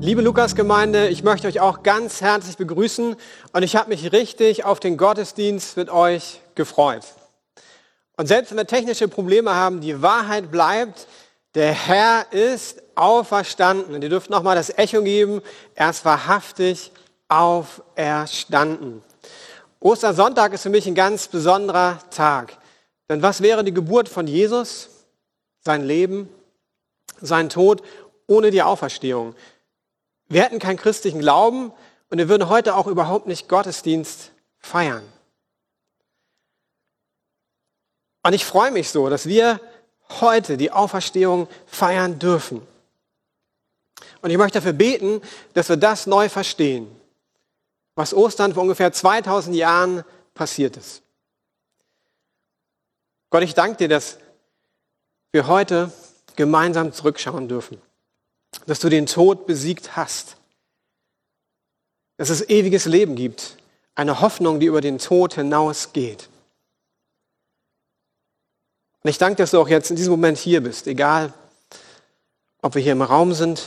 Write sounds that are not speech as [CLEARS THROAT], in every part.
Liebe Lukas-Gemeinde, ich möchte euch auch ganz herzlich begrüßen und ich habe mich richtig auf den Gottesdienst mit euch gefreut. Und selbst wenn wir technische Probleme haben, die Wahrheit bleibt, der Herr ist auferstanden. Und ihr dürft nochmal das Echo geben, er ist wahrhaftig auferstanden. Ostersonntag ist für mich ein ganz besonderer Tag. Denn was wäre die Geburt von Jesus, sein Leben, sein Tod ohne die Auferstehung? Wir hätten keinen christlichen Glauben und wir würden heute auch überhaupt nicht Gottesdienst feiern. Und ich freue mich so, dass wir heute die Auferstehung feiern dürfen. Und ich möchte dafür beten, dass wir das neu verstehen, was Ostern vor ungefähr 2000 Jahren passiert ist. Gott, ich danke dir, dass wir heute gemeinsam zurückschauen dürfen dass du den Tod besiegt hast, dass es ewiges Leben gibt, eine Hoffnung, die über den Tod hinausgeht. Und ich danke, dass du auch jetzt in diesem Moment hier bist, egal ob wir hier im Raum sind,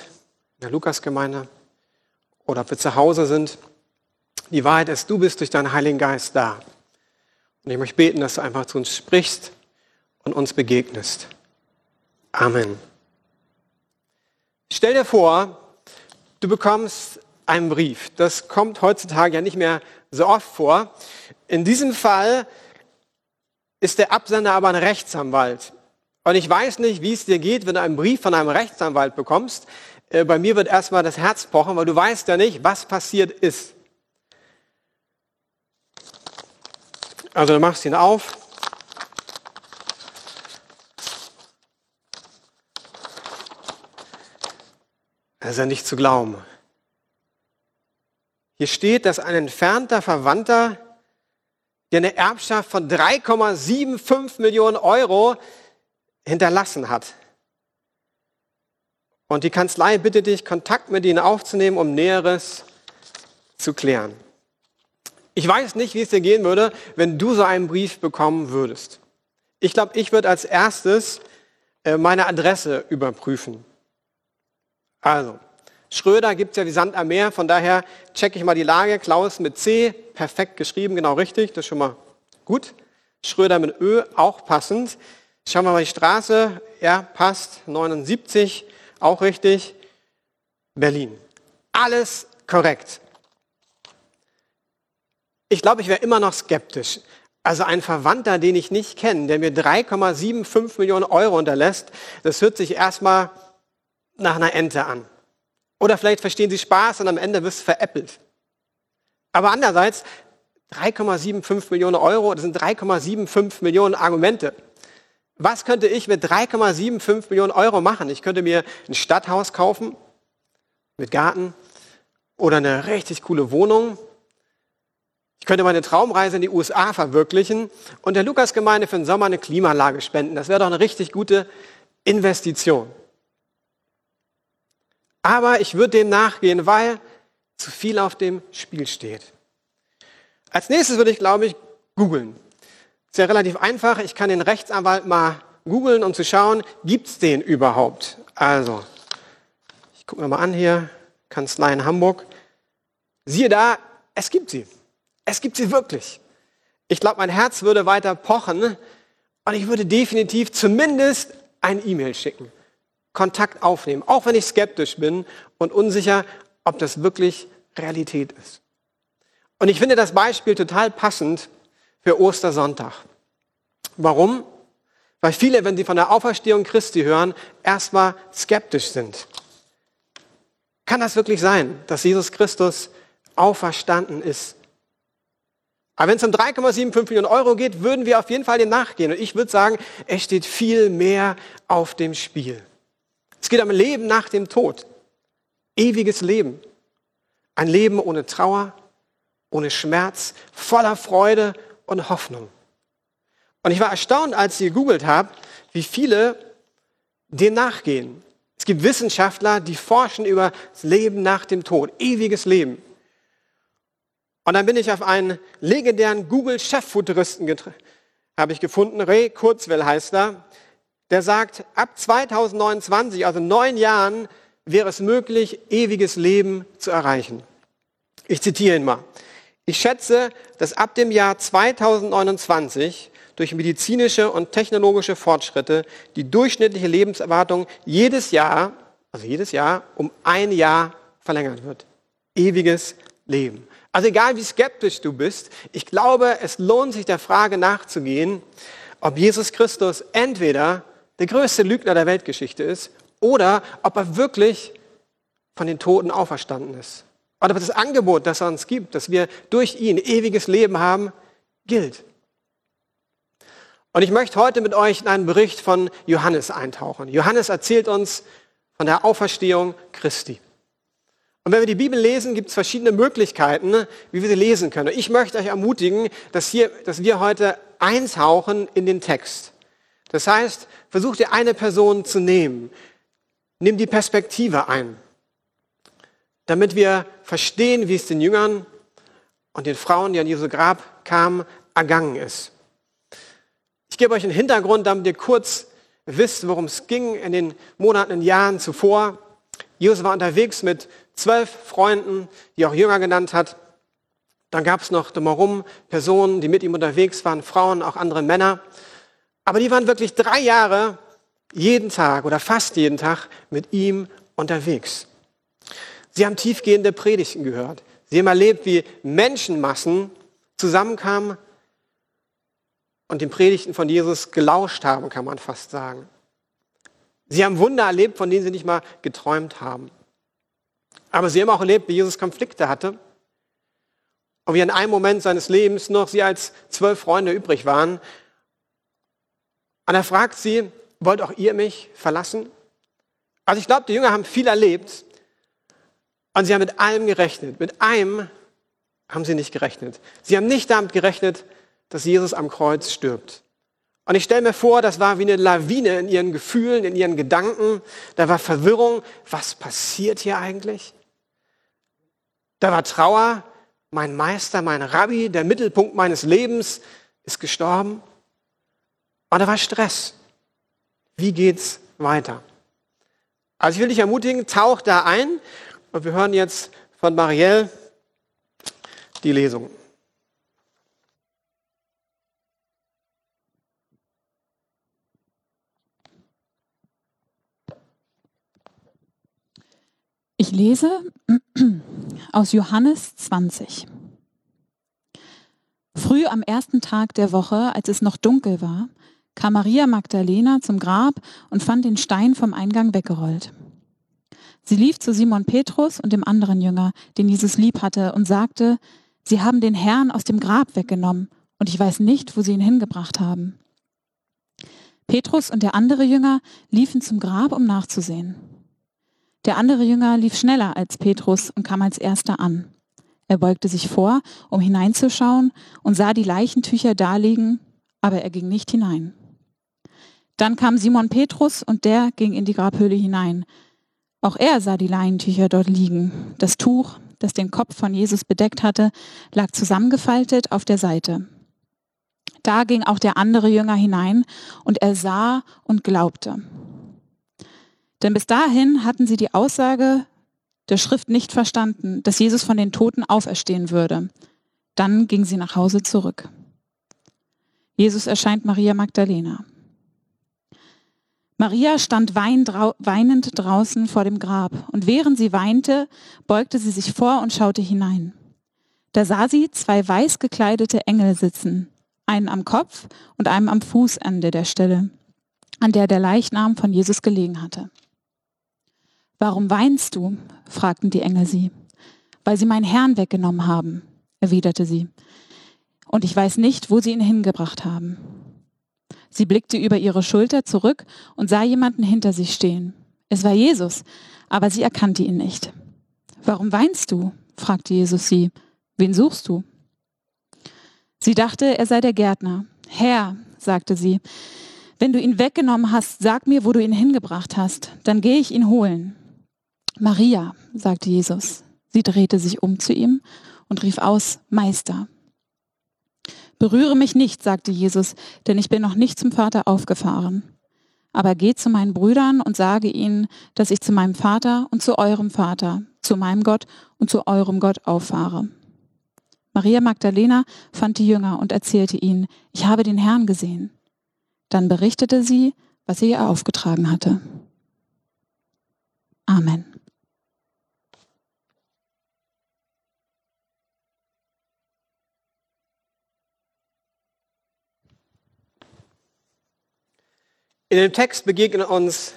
in der Lukasgemeinde, oder ob wir zu Hause sind. Die Wahrheit ist, du bist durch deinen Heiligen Geist da. Und ich möchte beten, dass du einfach zu uns sprichst und uns begegnest. Amen. Stell dir vor, du bekommst einen Brief. Das kommt heutzutage ja nicht mehr so oft vor. In diesem Fall ist der Absender aber ein Rechtsanwalt. Und ich weiß nicht, wie es dir geht, wenn du einen Brief von einem Rechtsanwalt bekommst. Äh, bei mir wird erstmal das Herz pochen, weil du weißt ja nicht, was passiert ist. Also du machst ihn auf Das ist ja nicht zu glauben. Hier steht, dass ein entfernter Verwandter, der eine Erbschaft von 3,75 Millionen Euro hinterlassen hat. Und die Kanzlei bittet dich, Kontakt mit ihnen aufzunehmen, um Näheres zu klären. Ich weiß nicht, wie es dir gehen würde, wenn du so einen Brief bekommen würdest. Ich glaube, ich würde als erstes äh, meine Adresse überprüfen. Also, Schröder gibt es ja wie Sand am Meer, von daher checke ich mal die Lage. Klaus mit C, perfekt geschrieben, genau richtig, das ist schon mal gut. Schröder mit Ö, auch passend. Schauen wir mal die Straße, ja, passt, 79, auch richtig. Berlin. Alles korrekt. Ich glaube, ich wäre immer noch skeptisch. Also ein Verwandter, den ich nicht kenne, der mir 3,75 Millionen Euro unterlässt, das hört sich erstmal nach einer Ente an. Oder vielleicht verstehen sie Spaß und am Ende wirst du veräppelt. Aber andererseits, 3,75 Millionen Euro, das sind 3,75 Millionen Argumente. Was könnte ich mit 3,75 Millionen Euro machen? Ich könnte mir ein Stadthaus kaufen mit Garten oder eine richtig coole Wohnung. Ich könnte meine Traumreise in die USA verwirklichen und der Lukasgemeinde für den Sommer eine Klimalage spenden. Das wäre doch eine richtig gute Investition. Aber ich würde dem nachgehen, weil zu viel auf dem Spiel steht. Als nächstes würde ich, glaube ich, googeln. Ist ja relativ einfach. Ich kann den Rechtsanwalt mal googeln, um zu schauen, gibt es den überhaupt? Also, ich gucke mir mal an hier, Kanzlei in Hamburg. Siehe da, es gibt sie. Es gibt sie wirklich. Ich glaube, mein Herz würde weiter pochen und ich würde definitiv zumindest ein E-Mail schicken. Kontakt aufnehmen, auch wenn ich skeptisch bin und unsicher, ob das wirklich Realität ist. Und ich finde das Beispiel total passend für Ostersonntag. Warum? Weil viele, wenn sie von der Auferstehung Christi hören, erstmal skeptisch sind. Kann das wirklich sein, dass Jesus Christus auferstanden ist? Aber wenn es um 3,75 Millionen Euro geht, würden wir auf jeden Fall dem nachgehen. Und ich würde sagen, es steht viel mehr auf dem Spiel. Es geht um Leben nach dem Tod. Ewiges Leben. Ein Leben ohne Trauer, ohne Schmerz, voller Freude und Hoffnung. Und ich war erstaunt, als ich gegoogelt habe, wie viele dem nachgehen. Es gibt Wissenschaftler, die forschen über das Leben nach dem Tod, ewiges Leben. Und dann bin ich auf einen legendären Google-Cheffuturisten habe ich gefunden, Ray Kurzweil heißt er der sagt, ab 2029, also neun Jahren, wäre es möglich, ewiges Leben zu erreichen. Ich zitiere ihn mal. Ich schätze, dass ab dem Jahr 2029 durch medizinische und technologische Fortschritte die durchschnittliche Lebenserwartung jedes Jahr, also jedes Jahr, um ein Jahr verlängert wird. Ewiges Leben. Also egal wie skeptisch du bist, ich glaube, es lohnt sich der Frage nachzugehen, ob Jesus Christus entweder der größte Lügner der Weltgeschichte ist oder ob er wirklich von den Toten auferstanden ist. Oder ob das Angebot, das er uns gibt, dass wir durch ihn ewiges Leben haben, gilt. Und ich möchte heute mit euch in einen Bericht von Johannes eintauchen. Johannes erzählt uns von der Auferstehung Christi. Und wenn wir die Bibel lesen, gibt es verschiedene Möglichkeiten, wie wir sie lesen können. Ich möchte euch ermutigen, dass, hier, dass wir heute eintauchen in den Text. Das heißt, versucht ihr eine Person zu nehmen. Nimm die Perspektive ein, damit wir verstehen, wie es den Jüngern und den Frauen, die an Jesu Grab kamen, ergangen ist. Ich gebe euch einen Hintergrund, damit ihr kurz wisst, worum es ging in den Monaten und Jahren zuvor. Jesus war unterwegs mit zwölf Freunden, die auch Jünger genannt hat. Dann gab es noch drumherum Personen, die mit ihm unterwegs waren, Frauen, auch andere Männer. Aber die waren wirklich drei Jahre jeden Tag oder fast jeden Tag mit ihm unterwegs. Sie haben tiefgehende Predigten gehört. Sie haben erlebt, wie Menschenmassen zusammenkamen und den Predigten von Jesus gelauscht haben, kann man fast sagen. Sie haben Wunder erlebt, von denen sie nicht mal geträumt haben. Aber sie haben auch erlebt, wie Jesus Konflikte hatte und wie in einem Moment seines Lebens noch sie als zwölf Freunde übrig waren. Und er fragt sie, wollt auch ihr mich verlassen? Also ich glaube, die Jünger haben viel erlebt und sie haben mit allem gerechnet. Mit einem haben sie nicht gerechnet. Sie haben nicht damit gerechnet, dass Jesus am Kreuz stirbt. Und ich stelle mir vor, das war wie eine Lawine in ihren Gefühlen, in ihren Gedanken. Da war Verwirrung. Was passiert hier eigentlich? Da war Trauer. Mein Meister, mein Rabbi, der Mittelpunkt meines Lebens ist gestorben. Und da war Stress. Wie geht's weiter? Also ich will dich ermutigen, tauch da ein und wir hören jetzt von Marielle die Lesung. Ich lese [CLEARS THROAT] aus Johannes 20. Früh am ersten Tag der Woche, als es noch dunkel war, kam Maria Magdalena zum Grab und fand den Stein vom Eingang weggerollt. Sie lief zu Simon Petrus und dem anderen Jünger, den Jesus lieb hatte, und sagte, Sie haben den Herrn aus dem Grab weggenommen, und ich weiß nicht, wo Sie ihn hingebracht haben. Petrus und der andere Jünger liefen zum Grab, um nachzusehen. Der andere Jünger lief schneller als Petrus und kam als erster an. Er beugte sich vor, um hineinzuschauen und sah die Leichentücher daliegen, aber er ging nicht hinein. Dann kam Simon Petrus und der ging in die Grabhöhle hinein. Auch er sah die Leinentücher dort liegen. Das Tuch, das den Kopf von Jesus bedeckt hatte, lag zusammengefaltet auf der Seite. Da ging auch der andere Jünger hinein und er sah und glaubte. Denn bis dahin hatten sie die Aussage der Schrift nicht verstanden, dass Jesus von den Toten auferstehen würde. Dann ging sie nach Hause zurück. Jesus erscheint Maria Magdalena. Maria stand weinend draußen vor dem Grab und während sie weinte, beugte sie sich vor und schaute hinein. Da sah sie zwei weiß gekleidete Engel sitzen, einen am Kopf und einen am Fußende der Stelle, an der der Leichnam von Jesus gelegen hatte. Warum weinst du? fragten die Engel sie. Weil sie meinen Herrn weggenommen haben, erwiderte sie. Und ich weiß nicht, wo sie ihn hingebracht haben. Sie blickte über ihre Schulter zurück und sah jemanden hinter sich stehen. Es war Jesus, aber sie erkannte ihn nicht. Warum weinst du? fragte Jesus sie. Wen suchst du? Sie dachte, er sei der Gärtner. Herr, sagte sie, wenn du ihn weggenommen hast, sag mir, wo du ihn hingebracht hast, dann gehe ich ihn holen. Maria, sagte Jesus. Sie drehte sich um zu ihm und rief aus, Meister. Berühre mich nicht, sagte Jesus, denn ich bin noch nicht zum Vater aufgefahren. Aber geht zu meinen Brüdern und sage ihnen, dass ich zu meinem Vater und zu eurem Vater, zu meinem Gott und zu eurem Gott auffahre. Maria Magdalena fand die Jünger und erzählte ihnen, ich habe den Herrn gesehen. Dann berichtete sie, was er ihr aufgetragen hatte. Amen. In dem Text begegnen uns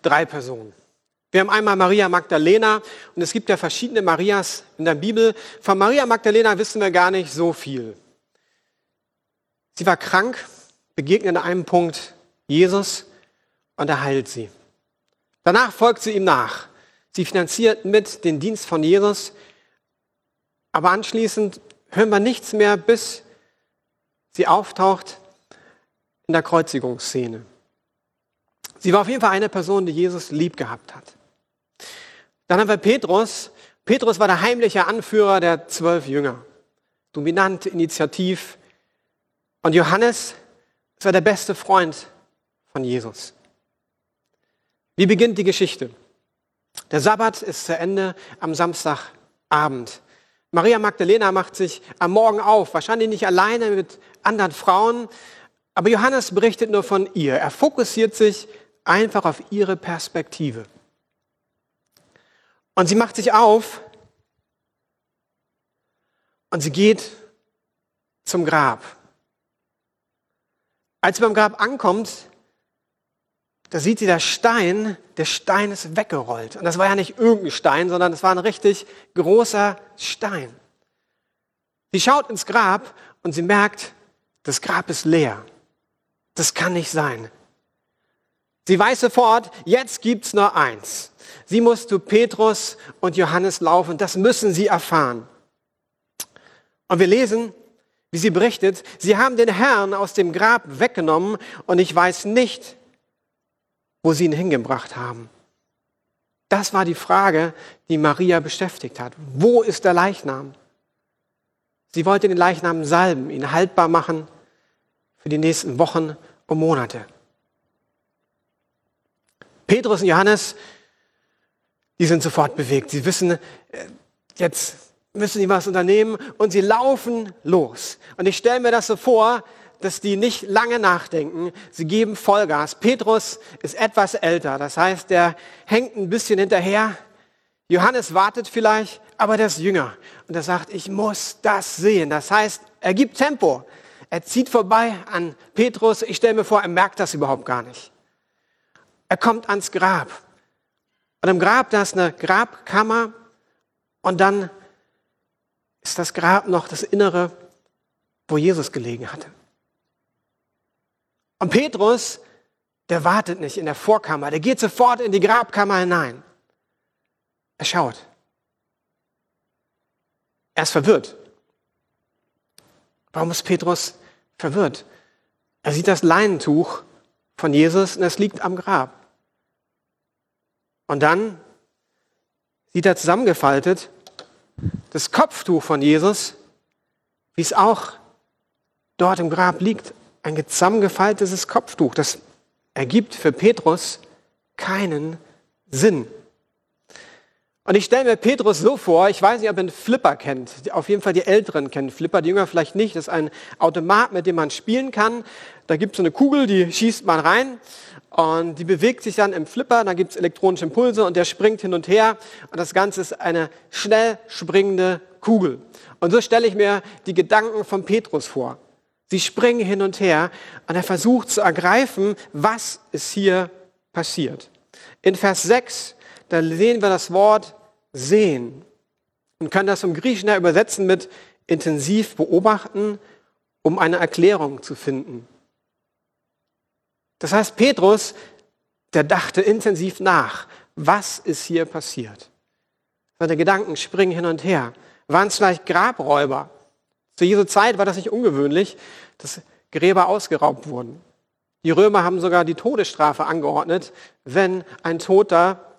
drei Personen. Wir haben einmal Maria Magdalena und es gibt ja verschiedene Marias in der Bibel. Von Maria Magdalena wissen wir gar nicht so viel. Sie war krank, begegnet an einem Punkt Jesus und er heilt sie. Danach folgt sie ihm nach. Sie finanziert mit den Dienst von Jesus, aber anschließend hören wir nichts mehr, bis sie auftaucht in der Kreuzigungsszene. Sie war auf jeden Fall eine Person, die Jesus lieb gehabt hat. Dann haben wir Petrus. Petrus war der heimliche Anführer der zwölf Jünger. Dominant, initiativ. Und Johannes war der beste Freund von Jesus. Wie beginnt die Geschichte? Der Sabbat ist zu Ende am Samstagabend. Maria Magdalena macht sich am Morgen auf, wahrscheinlich nicht alleine mit anderen Frauen, aber Johannes berichtet nur von ihr. Er fokussiert sich einfach auf ihre Perspektive. Und sie macht sich auf und sie geht zum Grab. Als sie beim Grab ankommt, da sieht sie der Stein, der Stein ist weggerollt. Und das war ja nicht irgendein Stein, sondern es war ein richtig großer Stein. Sie schaut ins Grab und sie merkt, das Grab ist leer. Das kann nicht sein. Sie weiß sofort, jetzt gibt's nur eins. Sie muss zu Petrus und Johannes laufen. Das müssen sie erfahren. Und wir lesen, wie sie berichtet, sie haben den Herrn aus dem Grab weggenommen und ich weiß nicht, wo sie ihn hingebracht haben. Das war die Frage, die Maria beschäftigt hat. Wo ist der Leichnam? Sie wollte den Leichnam salben, ihn haltbar machen für die nächsten Wochen und Monate. Petrus und Johannes, die sind sofort bewegt. Sie wissen, äh, jetzt müssen sie was unternehmen und sie laufen los. Und ich stelle mir das so vor, dass die nicht lange nachdenken. Sie geben Vollgas. Petrus ist etwas älter, das heißt, der hängt ein bisschen hinterher. Johannes wartet vielleicht, aber der ist jünger. Und er sagt, ich muss das sehen. Das heißt, er gibt Tempo. Er zieht vorbei an Petrus. Ich stelle mir vor, er merkt das überhaupt gar nicht. Er kommt ans Grab. Und im Grab, da ist eine Grabkammer und dann ist das Grab noch das Innere, wo Jesus gelegen hatte. Und Petrus, der wartet nicht in der Vorkammer, der geht sofort in die Grabkammer hinein. Er schaut. Er ist verwirrt. Warum ist Petrus verwirrt? Er sieht das Leinentuch von Jesus und es liegt am Grab. Und dann sieht er zusammengefaltet das Kopftuch von Jesus, wie es auch dort im Grab liegt, ein zusammengefaltetes Kopftuch. Das ergibt für Petrus keinen Sinn. Und ich stelle mir Petrus so vor, ich weiß nicht, ob ihr einen Flipper kennt. Auf jeden Fall die Älteren kennen Flipper, die Jünger vielleicht nicht. Das ist ein Automat, mit dem man spielen kann. Da gibt es so eine Kugel, die schießt man rein und die bewegt sich dann im Flipper. Da gibt es elektronische Impulse und der springt hin und her. Und das Ganze ist eine schnell springende Kugel. Und so stelle ich mir die Gedanken von Petrus vor. Sie springen hin und her und er versucht zu ergreifen, was ist hier passiert. In Vers 6 da sehen wir das Wort sehen und können das vom Griechischen her übersetzen mit intensiv beobachten, um eine Erklärung zu finden. Das heißt, Petrus, der dachte intensiv nach, was ist hier passiert? Seine Gedanken springen hin und her. Waren es vielleicht Grabräuber? Zu dieser Zeit war das nicht ungewöhnlich, dass Gräber ausgeraubt wurden. Die Römer haben sogar die Todesstrafe angeordnet, wenn ein Toter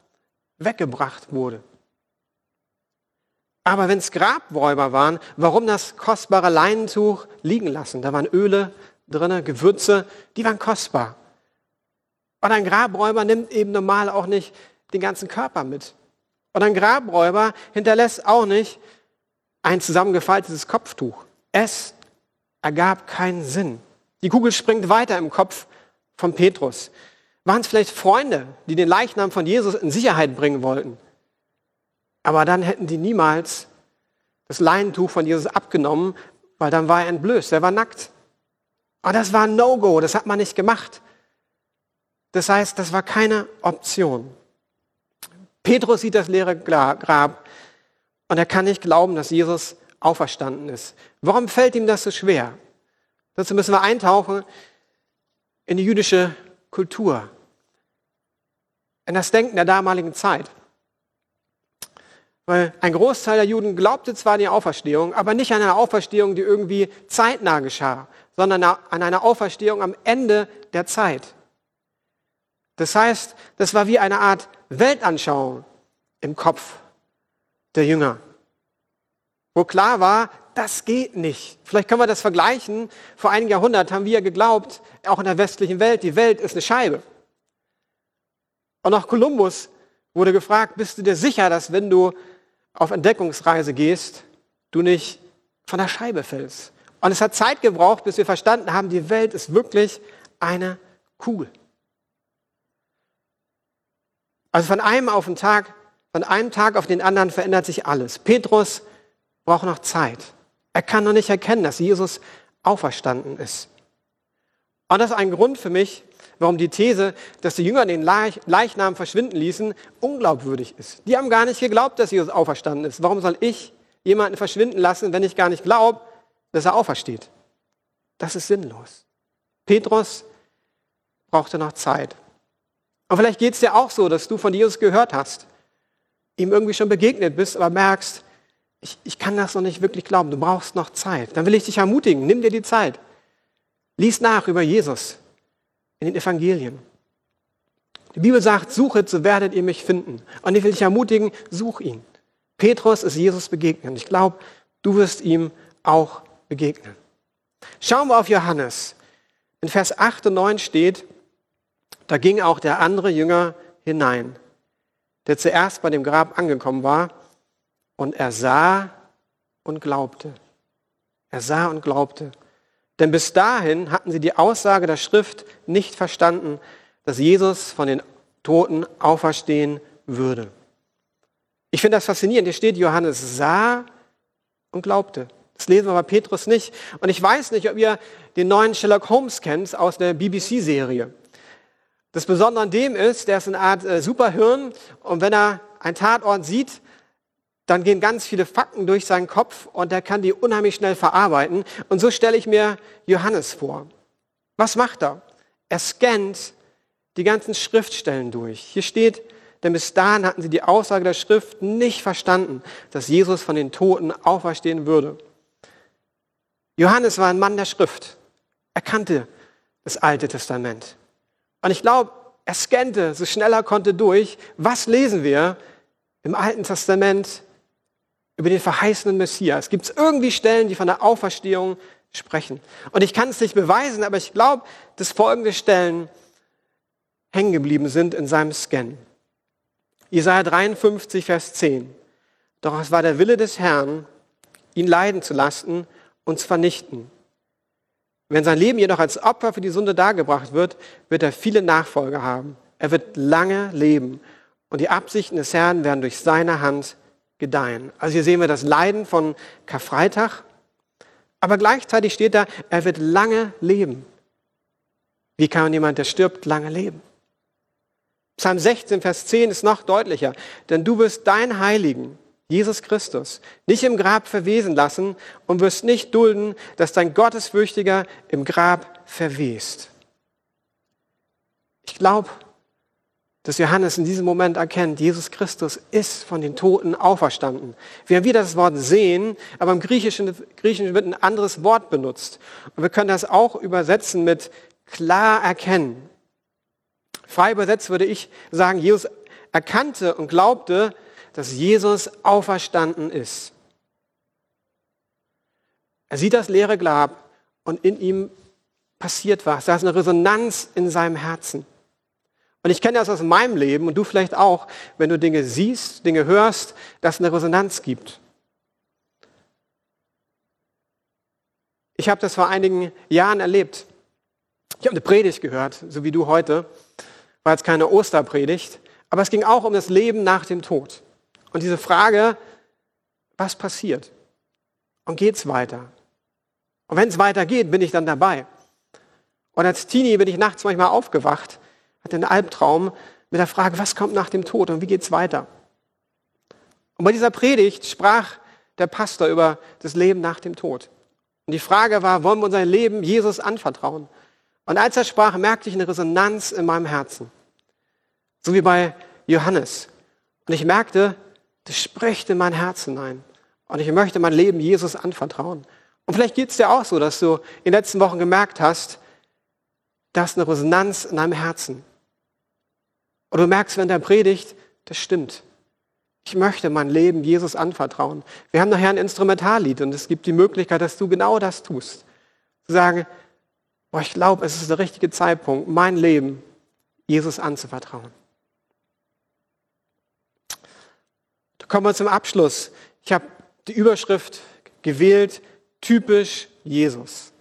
weggebracht wurde. Aber wenn es Grabräuber waren, warum das kostbare Leinentuch liegen lassen? Da waren Öle drin, Gewürze, die waren kostbar. Und ein Grabräuber nimmt eben normal auch nicht den ganzen Körper mit. Und ein Grabräuber hinterlässt auch nicht ein zusammengefaltetes Kopftuch. Es ergab keinen Sinn. Die Kugel springt weiter im Kopf von Petrus. Waren es vielleicht Freunde, die den Leichnam von Jesus in Sicherheit bringen wollten? Aber dann hätten die niemals das Leinentuch von Jesus abgenommen, weil dann war er entblößt, er war nackt. Aber das war ein No-Go, das hat man nicht gemacht. Das heißt, das war keine Option. Petrus sieht das leere Grab und er kann nicht glauben, dass Jesus auferstanden ist. Warum fällt ihm das so schwer? Dazu müssen wir eintauchen in die jüdische Kultur, in das Denken der damaligen Zeit. Weil ein Großteil der Juden glaubte zwar an die Auferstehung, aber nicht an eine Auferstehung, die irgendwie zeitnah geschah, sondern an eine Auferstehung am Ende der Zeit. Das heißt, das war wie eine Art Weltanschauung im Kopf der Jünger, wo klar war, das geht nicht. Vielleicht können wir das vergleichen. Vor einigen Jahrhunderten haben wir geglaubt, auch in der westlichen Welt, die Welt ist eine Scheibe. Und auch Kolumbus wurde gefragt, bist du dir sicher, dass wenn du auf Entdeckungsreise gehst, du nicht von der Scheibe fällst? Und es hat Zeit gebraucht, bis wir verstanden haben, die Welt ist wirklich eine Kugel. Also von einem auf den Tag, von einem Tag auf den anderen verändert sich alles. Petrus braucht noch Zeit. Er kann noch nicht erkennen, dass Jesus auferstanden ist. Und das ist ein Grund für mich, warum die These, dass die Jünger den Leichnam verschwinden ließen, unglaubwürdig ist. Die haben gar nicht geglaubt, dass Jesus auferstanden ist. Warum soll ich jemanden verschwinden lassen, wenn ich gar nicht glaube, dass er aufersteht? Das ist sinnlos. Petrus brauchte noch Zeit. Und vielleicht geht es dir auch so, dass du von Jesus gehört hast, ihm irgendwie schon begegnet bist, aber merkst, ich, ich kann das noch nicht wirklich glauben, du brauchst noch Zeit. Dann will ich dich ermutigen, nimm dir die Zeit. Lies nach über Jesus in den Evangelien. Die Bibel sagt, suchet, so werdet ihr mich finden. Und ich will dich ermutigen, such ihn. Petrus ist Jesus begegnet. Ich glaube, du wirst ihm auch begegnen. Schauen wir auf Johannes. In Vers 8 und 9 steht, da ging auch der andere Jünger hinein, der zuerst bei dem Grab angekommen war, und er sah und glaubte. Er sah und glaubte. Denn bis dahin hatten sie die Aussage der Schrift nicht verstanden, dass Jesus von den Toten auferstehen würde. Ich finde das faszinierend. Hier steht, Johannes sah und glaubte. Das lesen wir bei Petrus nicht. Und ich weiß nicht, ob ihr den neuen Sherlock Holmes kennt aus der BBC-Serie. Das Besondere an dem ist, der ist eine Art äh, Superhirn und wenn er einen Tatort sieht, dann gehen ganz viele Fakten durch seinen Kopf und er kann die unheimlich schnell verarbeiten. Und so stelle ich mir Johannes vor. Was macht er? Er scannt die ganzen Schriftstellen durch. Hier steht, denn bis dahin hatten sie die Aussage der Schrift nicht verstanden, dass Jesus von den Toten auferstehen würde. Johannes war ein Mann der Schrift. Er kannte das Alte Testament. Und ich glaube, er scannte so schnell er konnte durch, was lesen wir im Alten Testament über den verheißenen Messias. Gibt es irgendwie Stellen, die von der Auferstehung sprechen? Und ich kann es nicht beweisen, aber ich glaube, dass folgende Stellen hängen geblieben sind in seinem Scan. Jesaja 53, Vers 10. Doch es war der Wille des Herrn, ihn leiden zu lassen und zu vernichten. Wenn sein Leben jedoch als Opfer für die Sünde dargebracht wird, wird er viele Nachfolger haben. Er wird lange leben und die Absichten des Herrn werden durch seine Hand gedeihen. Also hier sehen wir das Leiden von Karfreitag, aber gleichzeitig steht da, er wird lange leben. Wie kann jemand, der stirbt, lange leben? Psalm 16, Vers 10 ist noch deutlicher, denn du wirst dein Heiligen Jesus Christus, nicht im Grab verwesen lassen und wirst nicht dulden, dass dein Gottesfürchtiger im Grab verwest. Ich glaube, dass Johannes in diesem Moment erkennt, Jesus Christus ist von den Toten auferstanden. Wir haben wieder das Wort sehen, aber im Griechischen, Griechischen wird ein anderes Wort benutzt. Und wir können das auch übersetzen mit klar erkennen. Frei übersetzt würde ich sagen, Jesus erkannte und glaubte, dass Jesus auferstanden ist. Er sieht das leere Grab und in ihm passiert was. Da ist eine Resonanz in seinem Herzen. Und ich kenne das aus meinem Leben und du vielleicht auch, wenn du Dinge siehst, Dinge hörst, dass es eine Resonanz gibt. Ich habe das vor einigen Jahren erlebt. Ich habe eine Predigt gehört, so wie du heute. War jetzt keine Osterpredigt, aber es ging auch um das Leben nach dem Tod. Und diese Frage, was passiert? Und geht es weiter? Und wenn es weitergeht, bin ich dann dabei. Und als Teenie bin ich nachts manchmal aufgewacht hatte einen Albtraum mit der Frage, was kommt nach dem Tod und wie geht es weiter? Und bei dieser Predigt sprach der Pastor über das Leben nach dem Tod. Und die Frage war, wollen wir unser Leben Jesus anvertrauen? Und als er sprach, merkte ich eine Resonanz in meinem Herzen. So wie bei Johannes. Und ich merkte, das spricht in mein Herz hinein. Und ich möchte mein Leben Jesus anvertrauen. Und vielleicht geht es dir auch so, dass du in den letzten Wochen gemerkt hast, da ist eine Resonanz in deinem Herzen. Und du merkst während der Predigt, das stimmt. Ich möchte mein Leben Jesus anvertrauen. Wir haben nachher ein Instrumentallied und es gibt die Möglichkeit, dass du genau das tust. Zu sagen, boah, ich glaube, es ist der richtige Zeitpunkt, mein Leben Jesus anzuvertrauen. Da kommen wir zum Abschluss. Ich habe die Überschrift gewählt, typisch Jesus.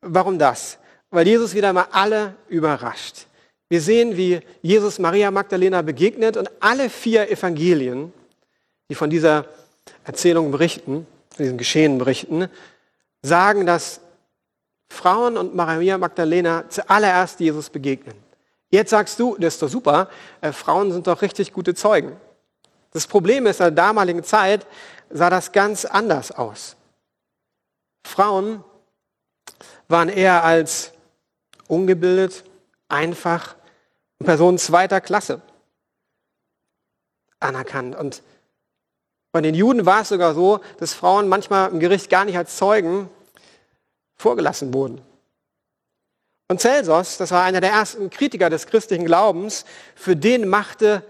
Warum das? Weil Jesus wieder mal alle überrascht. Wir sehen, wie Jesus Maria Magdalena begegnet und alle vier Evangelien, die von dieser Erzählung berichten, von diesem Geschehen berichten, sagen, dass Frauen und Maria Magdalena zuallererst Jesus begegnen. Jetzt sagst du, das ist doch super, äh, Frauen sind doch richtig gute Zeugen. Das Problem ist, in der damaligen Zeit sah das ganz anders aus. Frauen waren eher als ungebildet, einfach Personen zweiter Klasse anerkannt. Und bei den Juden war es sogar so, dass Frauen manchmal im Gericht gar nicht als Zeugen vorgelassen wurden. Und Celsos, das war einer der ersten Kritiker des christlichen Glaubens, für den machte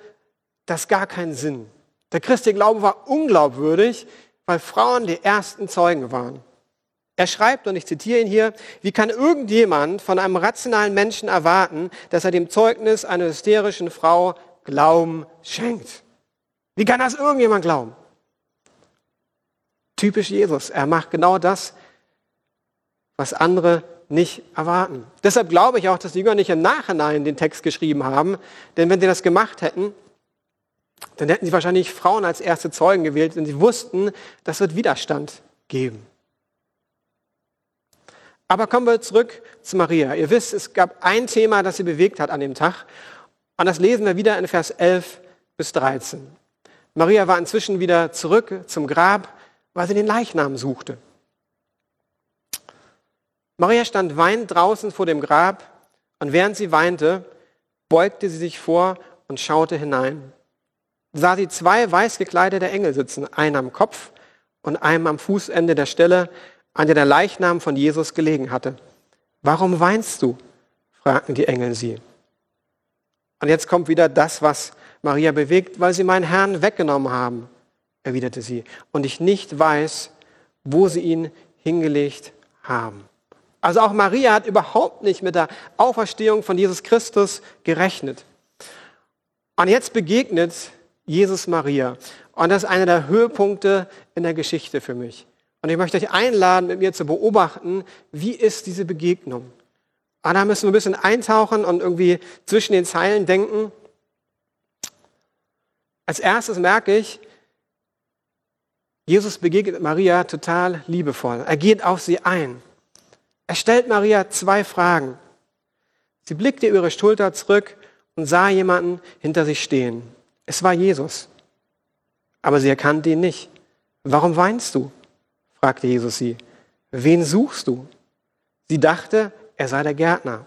das gar keinen Sinn. Der christliche Glaube war unglaubwürdig, weil Frauen die ersten Zeugen waren. Er schreibt, und ich zitiere ihn hier, wie kann irgendjemand von einem rationalen Menschen erwarten, dass er dem Zeugnis einer hysterischen Frau Glauben schenkt? Wie kann das irgendjemand glauben? Typisch Jesus. Er macht genau das, was andere nicht erwarten. Deshalb glaube ich auch, dass die Jünger nicht im Nachhinein den Text geschrieben haben, denn wenn sie das gemacht hätten, dann hätten sie wahrscheinlich Frauen als erste Zeugen gewählt, denn sie wussten, das wird Widerstand geben. Aber kommen wir zurück zu Maria. Ihr wisst, es gab ein Thema, das sie bewegt hat an dem Tag. Und das lesen wir wieder in Vers 11 bis 13. Maria war inzwischen wieder zurück zum Grab, weil sie den Leichnam suchte. Maria stand weinend draußen vor dem Grab und während sie weinte, beugte sie sich vor und schaute hinein. Sah sie zwei weiß gekleidete Engel sitzen, einen am Kopf und einem am Fußende der Stelle, an der der Leichnam von Jesus gelegen hatte. Warum weinst du? fragten die Engel sie. Und jetzt kommt wieder das, was Maria bewegt, weil sie meinen Herrn weggenommen haben, erwiderte sie, und ich nicht weiß, wo sie ihn hingelegt haben. Also auch Maria hat überhaupt nicht mit der Auferstehung von Jesus Christus gerechnet. Und jetzt begegnet Jesus Maria. Und das ist einer der Höhepunkte in der Geschichte für mich. Und ich möchte euch einladen, mit mir zu beobachten, wie ist diese Begegnung. Und da müssen wir ein bisschen eintauchen und irgendwie zwischen den Zeilen denken. Als erstes merke ich, Jesus begegnet Maria total liebevoll. Er geht auf sie ein. Er stellt Maria zwei Fragen. Sie blickte über ihre Schulter zurück und sah jemanden hinter sich stehen. Es war Jesus. Aber sie erkannte ihn nicht. Warum weinst du? Fragte Jesus sie, wen suchst du? Sie dachte, er sei der Gärtner.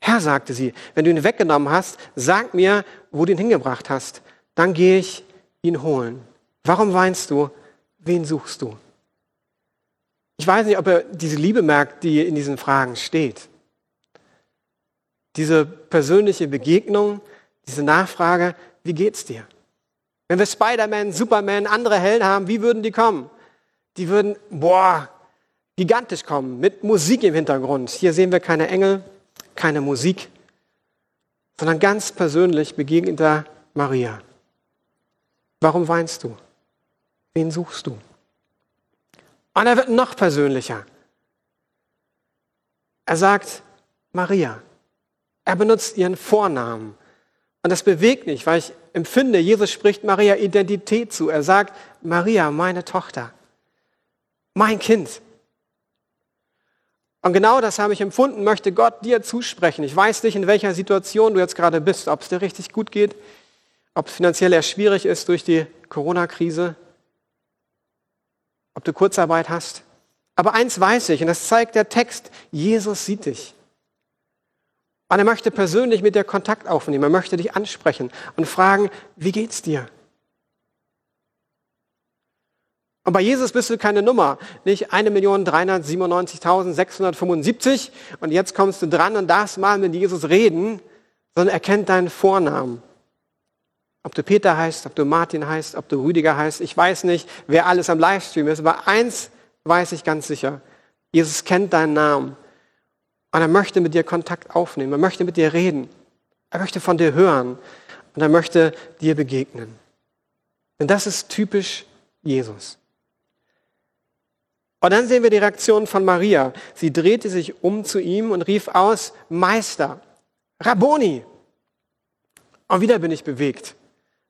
Herr, sagte sie, wenn du ihn weggenommen hast, sag mir, wo du ihn hingebracht hast. Dann gehe ich ihn holen. Warum weinst du? Wen suchst du? Ich weiß nicht, ob er diese Liebe merkt, die in diesen Fragen steht. Diese persönliche Begegnung, diese Nachfrage, wie geht's dir? Wenn wir Spider-Man, Superman, andere Helden haben, wie würden die kommen? Die würden, boah, gigantisch kommen, mit Musik im Hintergrund. Hier sehen wir keine Engel, keine Musik. sondern ganz persönlich begegnet er Maria. Warum weinst du? Wen suchst du? Und er wird noch persönlicher. Er sagt Maria. Er benutzt ihren Vornamen. Und das bewegt mich, weil ich empfinde, Jesus spricht Maria Identität zu. Er sagt, Maria, meine Tochter, mein Kind. Und genau das habe ich empfunden, möchte Gott dir zusprechen. Ich weiß nicht, in welcher Situation du jetzt gerade bist, ob es dir richtig gut geht, ob es finanziell eher schwierig ist durch die Corona-Krise, ob du Kurzarbeit hast. Aber eins weiß ich, und das zeigt der Text, Jesus sieht dich. Und er möchte persönlich mit dir Kontakt aufnehmen. Er möchte dich ansprechen und fragen, wie geht's dir? Und bei Jesus bist du keine Nummer, nicht 1.397.675 und jetzt kommst du dran und darfst mal mit Jesus reden, sondern er kennt deinen Vornamen. Ob du Peter heißt, ob du Martin heißt, ob du Rüdiger heißt, ich weiß nicht, wer alles am Livestream ist, aber eins weiß ich ganz sicher. Jesus kennt deinen Namen. Und er möchte mit dir Kontakt aufnehmen. Er möchte mit dir reden. Er möchte von dir hören. Und er möchte dir begegnen. Denn das ist typisch Jesus. Und dann sehen wir die Reaktion von Maria. Sie drehte sich um zu ihm und rief aus, Meister, Rabboni. Und wieder bin ich bewegt.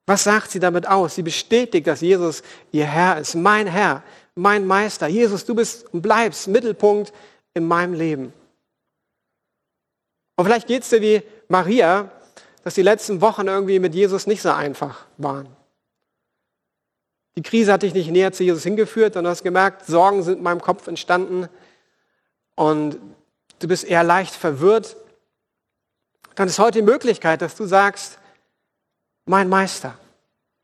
Was sagt sie damit aus? Sie bestätigt, dass Jesus ihr Herr ist, mein Herr, mein Meister. Jesus, du bist und bleibst Mittelpunkt in meinem Leben. Und vielleicht geht es dir wie Maria, dass die letzten Wochen irgendwie mit Jesus nicht so einfach waren. Die Krise hat dich nicht näher zu Jesus hingeführt und du hast gemerkt, Sorgen sind in meinem Kopf entstanden und du bist eher leicht verwirrt. Dann ist heute die Möglichkeit, dass du sagst, mein Meister,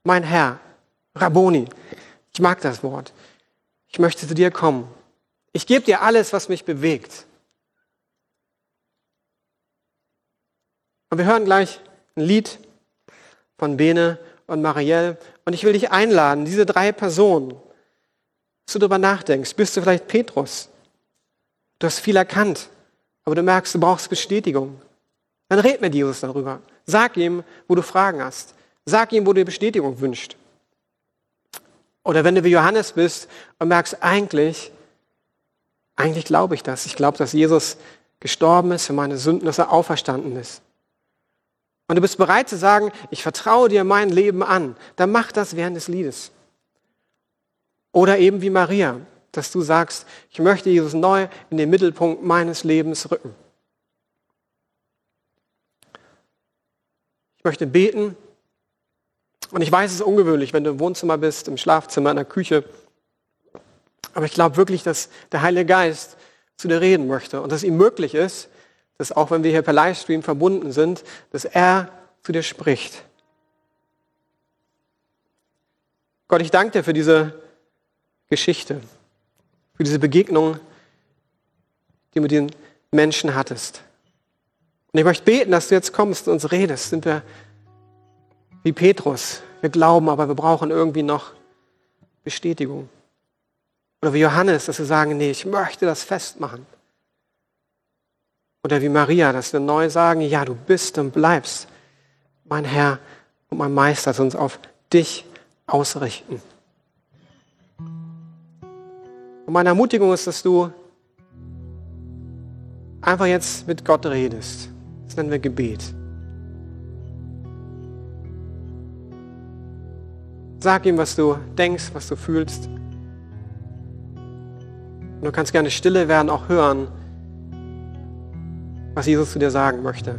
mein Herr, Rabboni, ich mag das Wort, ich möchte zu dir kommen. Ich gebe dir alles, was mich bewegt. Und wir hören gleich ein Lied von Bene und Marielle. Und ich will dich einladen, diese drei Personen, dass du darüber nachdenkst. Bist du vielleicht Petrus? Du hast viel erkannt, aber du merkst, du brauchst Bestätigung. Dann red mit Jesus darüber. Sag ihm, wo du Fragen hast. Sag ihm, wo du Bestätigung wünschst. Oder wenn du wie Johannes bist und merkst, eigentlich, eigentlich glaube ich das. Ich glaube, dass Jesus gestorben ist für meine Sünden, dass er auferstanden ist. Und du bist bereit zu sagen, ich vertraue dir mein Leben an, dann mach das während des Liedes. Oder eben wie Maria, dass du sagst, ich möchte Jesus neu in den Mittelpunkt meines Lebens rücken. Ich möchte beten. Und ich weiß, es ist ungewöhnlich, wenn du im Wohnzimmer bist, im Schlafzimmer, in der Küche. Aber ich glaube wirklich, dass der Heilige Geist zu dir reden möchte und dass ihm möglich ist, dass auch wenn wir hier per Livestream verbunden sind, dass er zu dir spricht. Gott, ich danke dir für diese Geschichte, für diese Begegnung, die du mit den Menschen hattest. Und ich möchte beten, dass du jetzt kommst und uns redest. Sind wir wie Petrus. Wir glauben, aber wir brauchen irgendwie noch Bestätigung. Oder wie Johannes, dass wir sagen, nee, ich möchte das festmachen. Oder wie Maria, dass wir neu sagen, ja, du bist und bleibst mein Herr und mein Meister, dass uns auf dich ausrichten. Und meine Ermutigung ist, dass du einfach jetzt mit Gott redest. Das nennen wir Gebet. Sag ihm, was du denkst, was du fühlst. Und du kannst gerne stille werden, auch hören, was Jesus zu dir sagen möchte.